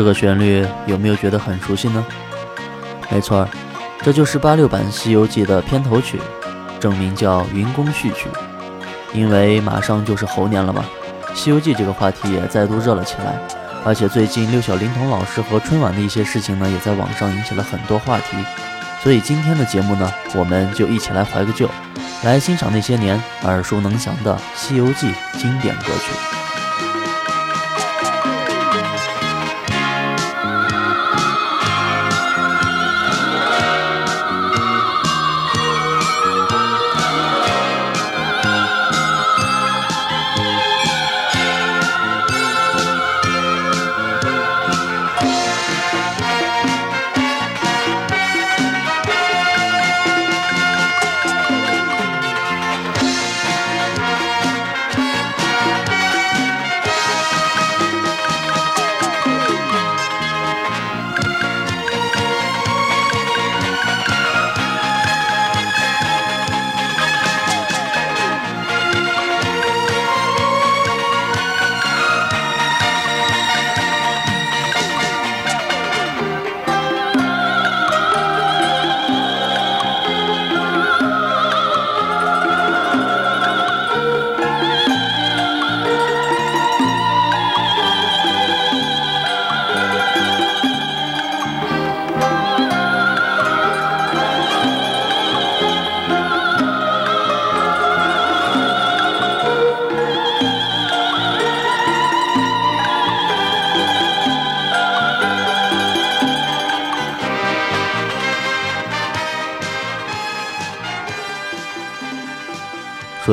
这个旋律有没有觉得很熟悉呢？没错，这就是八六版《西游记》的片头曲，正名叫《云宫序曲》。因为马上就是猴年了嘛，《西游记》这个话题也再度热了起来。而且最近六小龄童老师和春晚的一些事情呢，也在网上引起了很多话题。所以今天的节目呢，我们就一起来怀个旧，来欣赏那些年耳熟能详的《西游记》经典歌曲。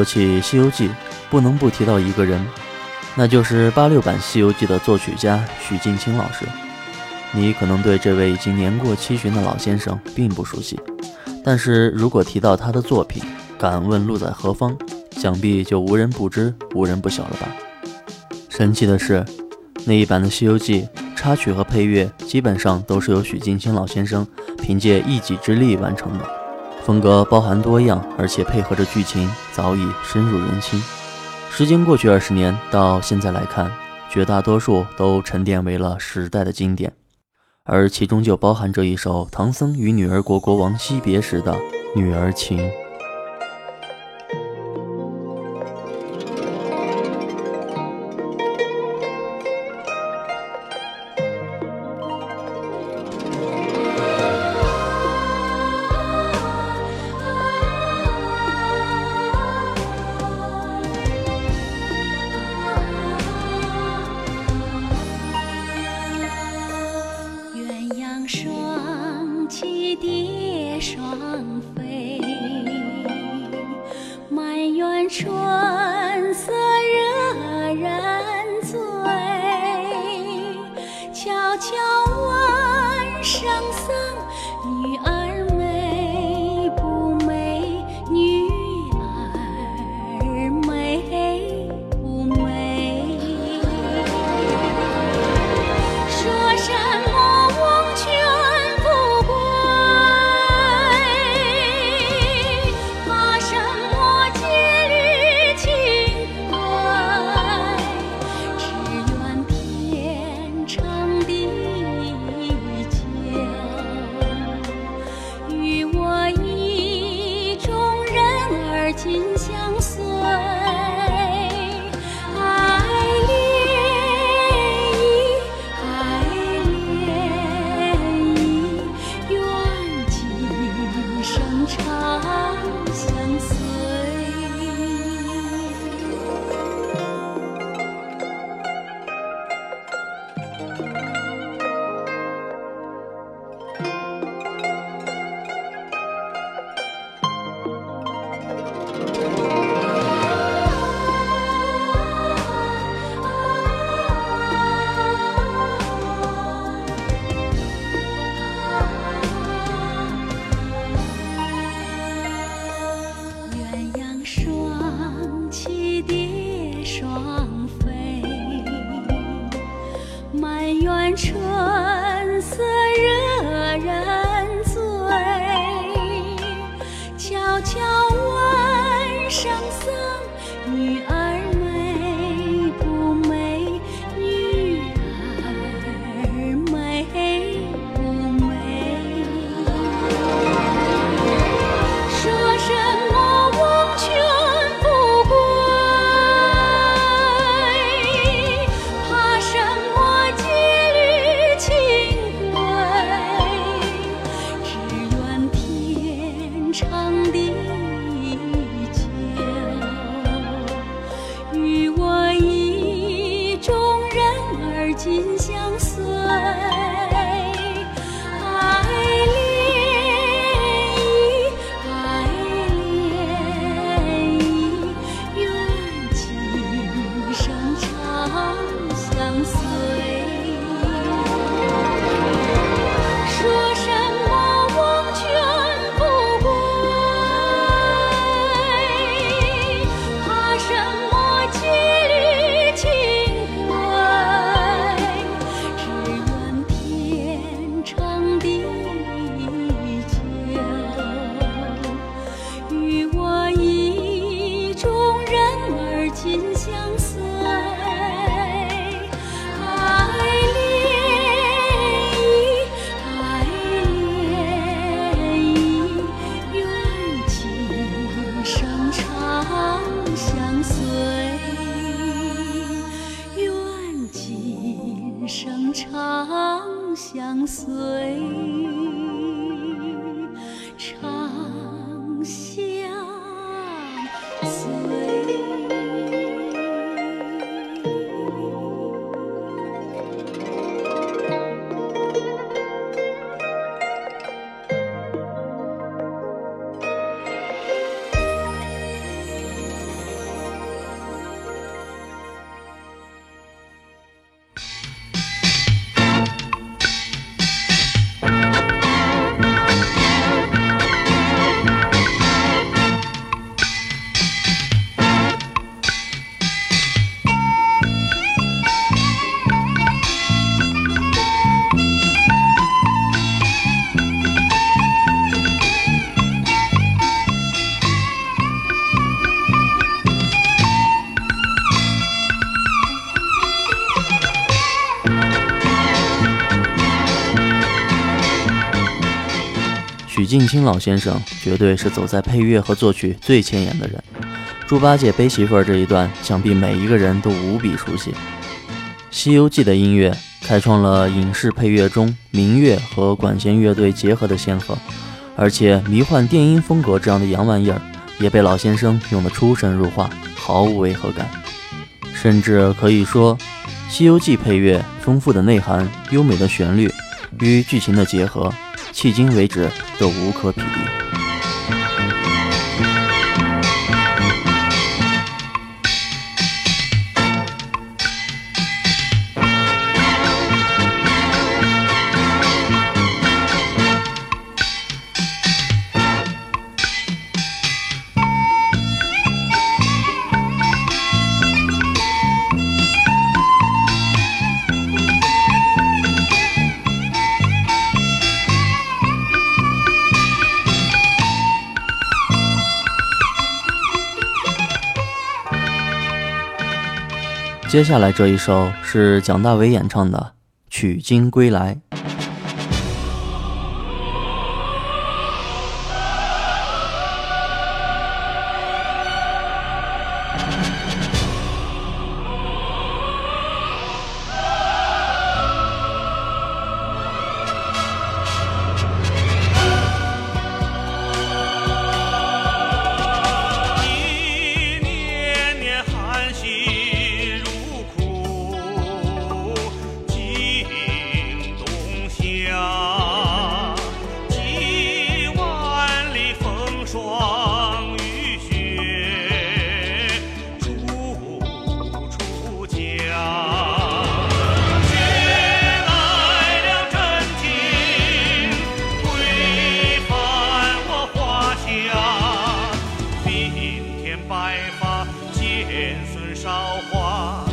起《西游记》，不能不提到一个人，那就是八六版《西游记》的作曲家许镜清老师。你可能对这位已经年过七旬的老先生并不熟悉，但是如果提到他的作品《敢问路在何方》，想必就无人不知、无人不晓了吧？神奇的是，那一版的《西游记》插曲和配乐基本上都是由许镜清老先生凭借一己之力完成的。风格包含多样，而且配合着剧情，早已深入人心。时间过去二十年，到现在来看，绝大多数都沉淀为了时代的经典，而其中就包含着一首唐僧与女儿国国王惜别时的女儿情。yang 说。紧相随。许镜清老先生绝对是走在配乐和作曲最前沿的人。猪八戒背媳妇儿这一段，想必每一个人都无比熟悉。《西游记》的音乐开创了影视配乐中民乐和管弦乐队结合的先河，而且迷幻电音风格这样的洋玩意儿，也被老先生用得出神入化，毫无违和感。甚至可以说，《西游记》配乐丰富的内涵、优美的旋律与剧情的结合。迄今为止都无可匹敌。接下来这一首是蒋大为演唱的《取经归来》。韶华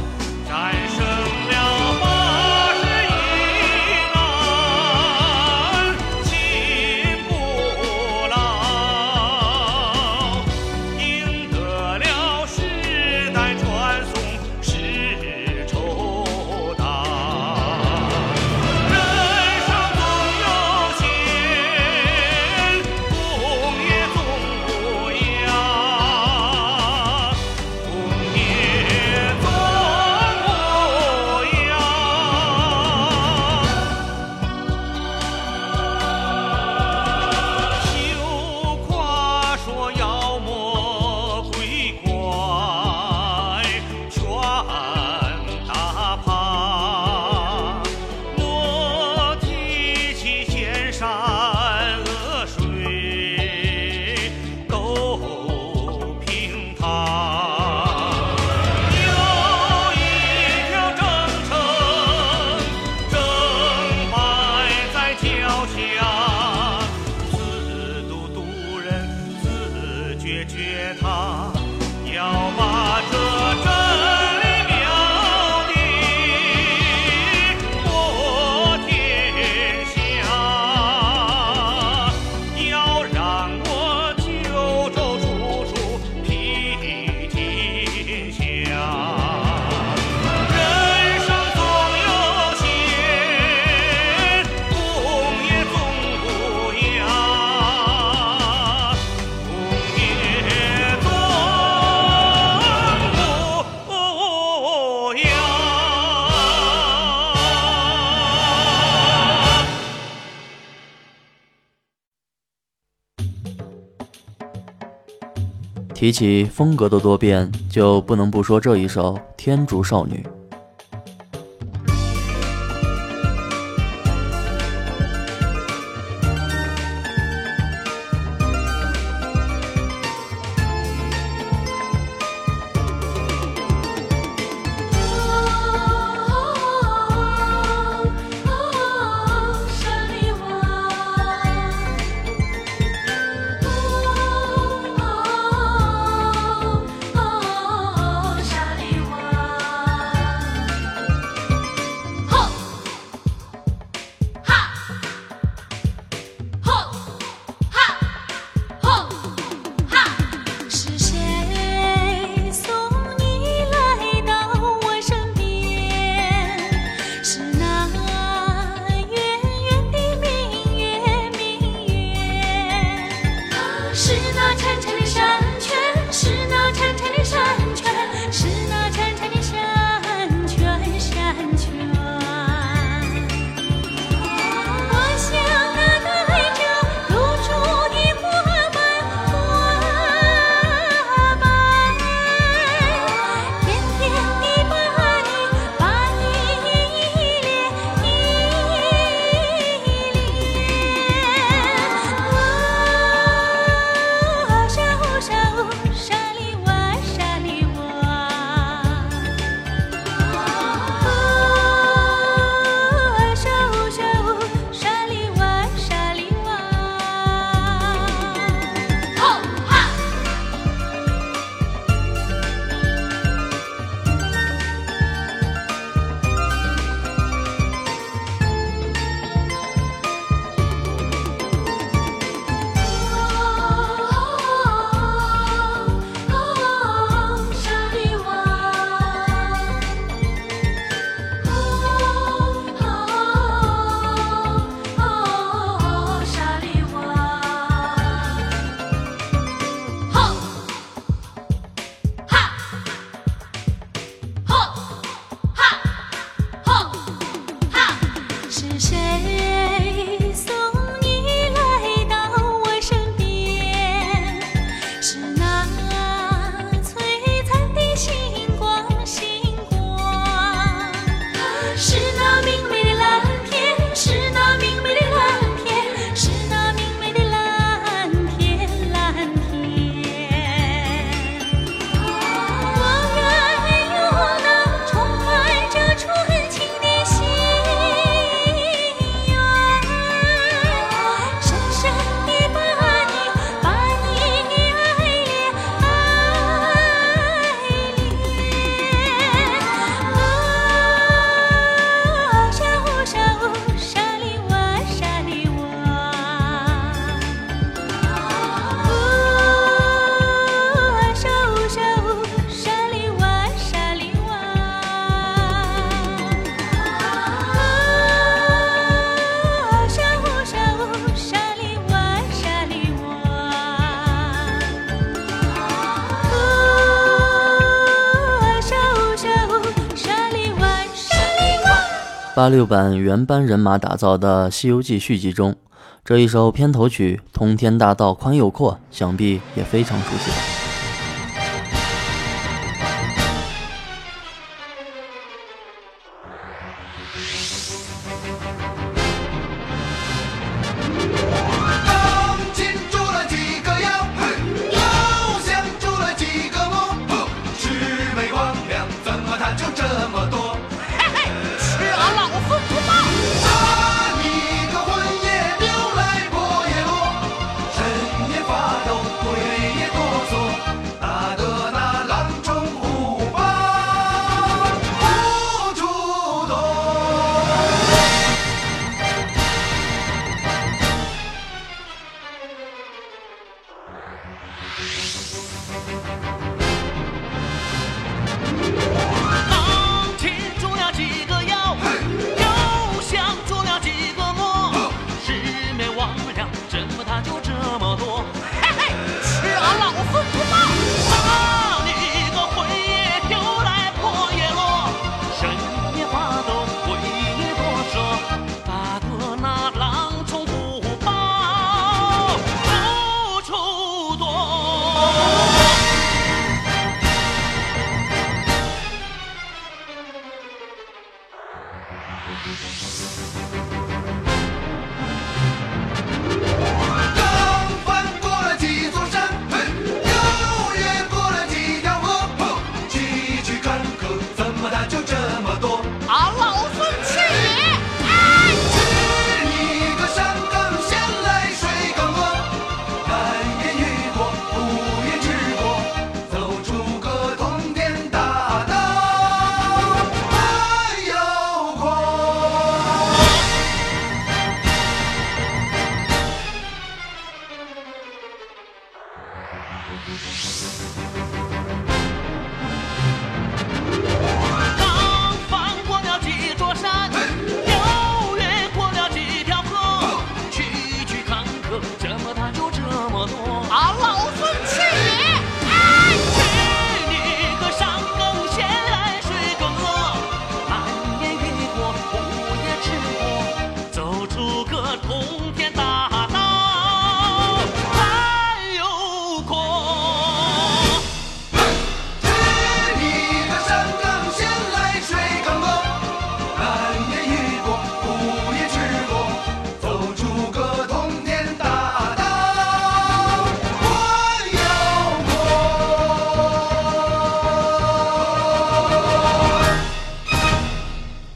提起风格的多变，就不能不说这一首《天竺少女》。八六版原班人马打造的《西游记》续集中，这一首片头曲《通天大道宽又阔》，想必也非常熟悉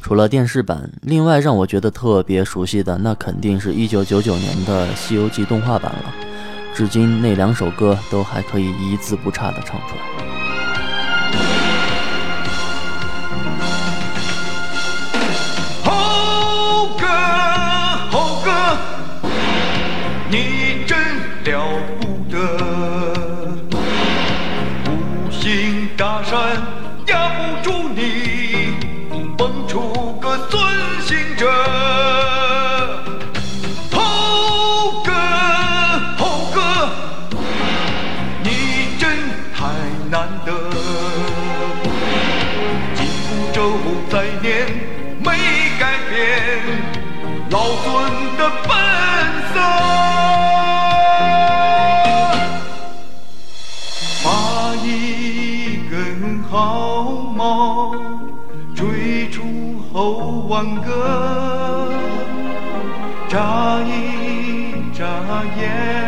除了电视版，另外让我觉得特别熟悉的，那肯定是一九九九年的《西游记》动画版了。至今那两首歌都还可以一字不差的唱出来。难得。紧箍咒再念没改变，老孙的本色。把一根毫毛追出。后万个，眨一眨眼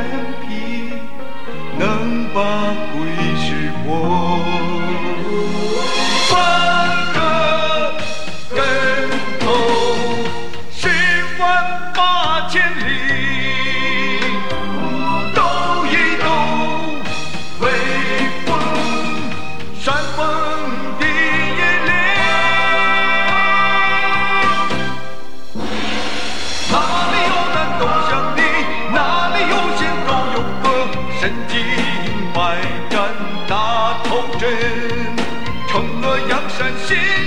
惩恶扬善心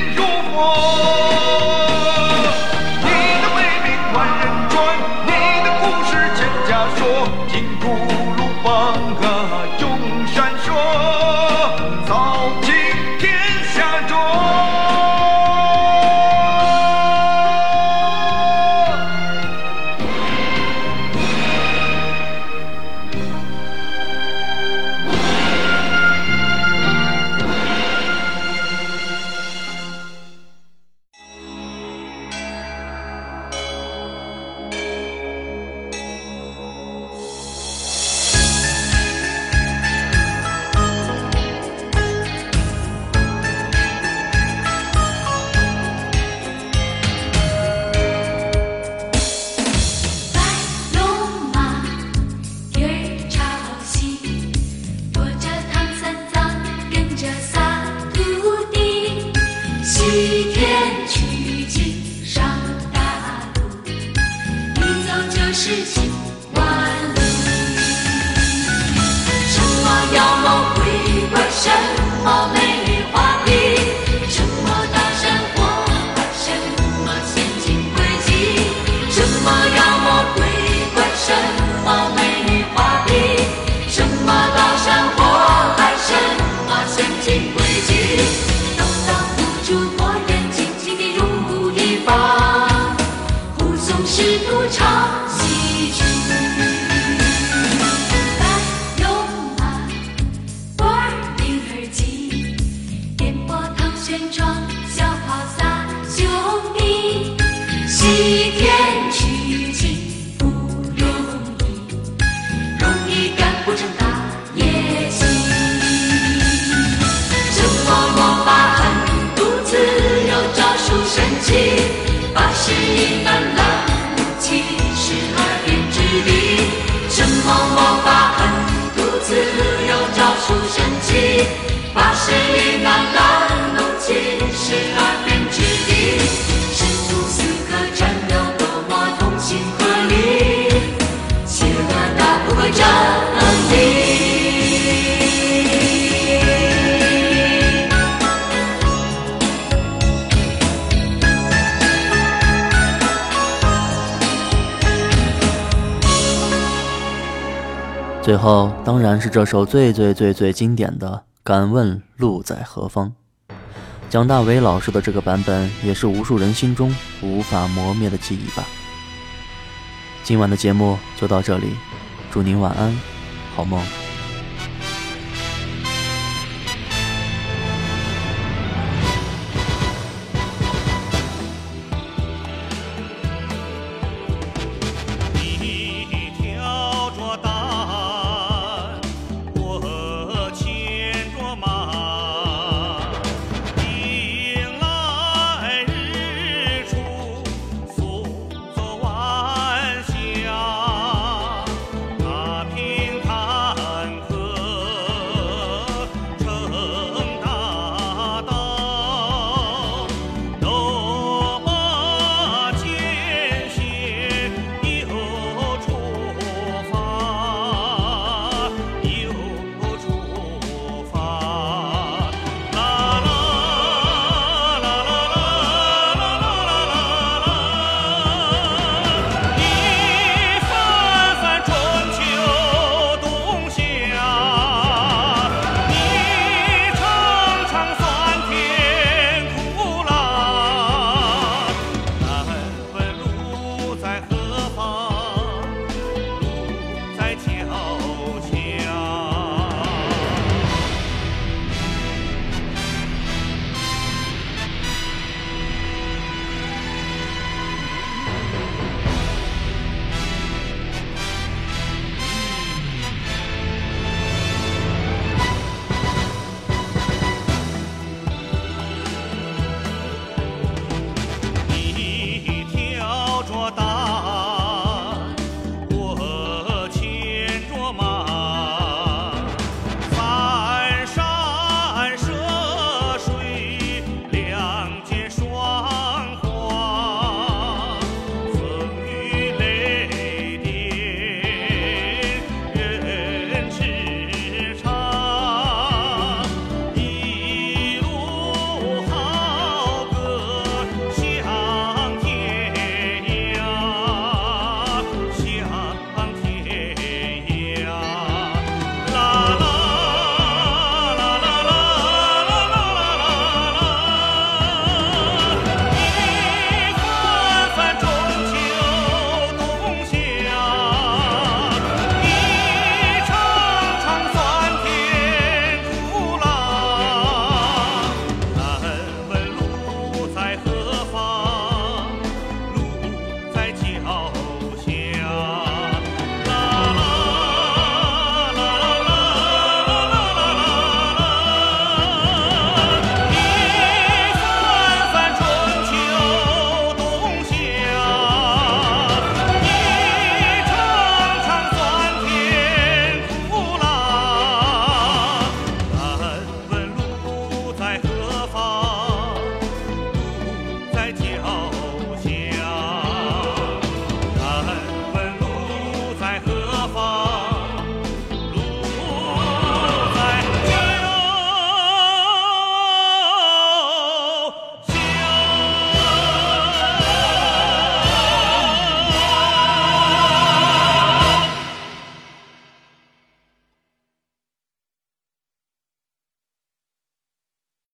Breezy. 后当然是这首最最最最经典的《敢问路在何方》。蒋大为老师的这个版本，也是无数人心中无法磨灭的记忆吧。今晚的节目就到这里，祝您晚安，好梦。